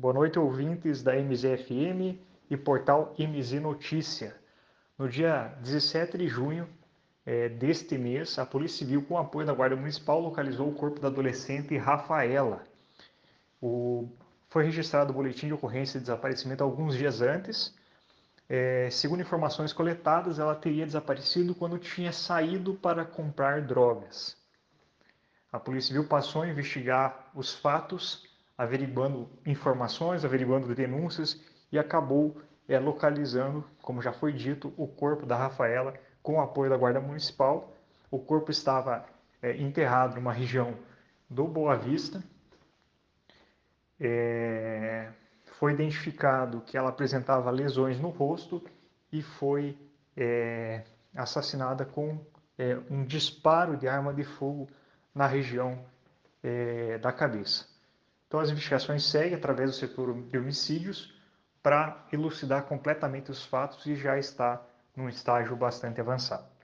Boa noite, ouvintes da MZFM e portal MZ Notícia. No dia 17 de junho é, deste mês, a Polícia Civil, com apoio da Guarda Municipal, localizou o corpo da adolescente Rafaela. O... Foi registrado o boletim de ocorrência de desaparecimento alguns dias antes. É, segundo informações coletadas, ela teria desaparecido quando tinha saído para comprar drogas. A Polícia Civil passou a investigar os fatos averiguando informações, averiguando denúncias e acabou é, localizando, como já foi dito, o corpo da Rafaela com o apoio da Guarda Municipal. O corpo estava é, enterrado numa região do Boa Vista. É, foi identificado que ela apresentava lesões no rosto e foi é, assassinada com é, um disparo de arma de fogo na região é, da cabeça. Então, as investigações seguem através do setor de homicídios para elucidar completamente os fatos e já está num estágio bastante avançado.